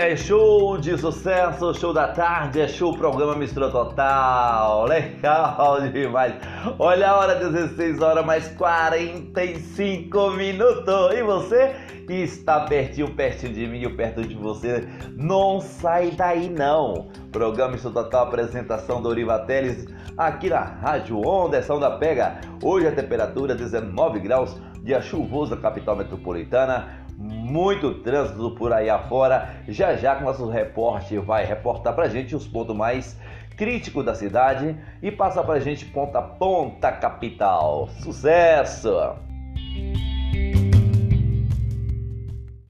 É show de sucesso, show da tarde, é show programa Mistura Total. Legal demais. Olha a hora, 16 horas mais 45 minutos. E você que está pertinho, pertinho de mim, perto de você, não sai daí não. Programa Mistura Total, apresentação do Oriva Teles, aqui na Rádio Onda, São da Pega. Hoje a temperatura 19 graus, dia chuvoso da capital metropolitana muito trânsito por aí afora. Já já que nosso repórter vai reportar pra gente os pontos mais críticos da cidade e passar pra gente ponta a ponta capital. Sucesso!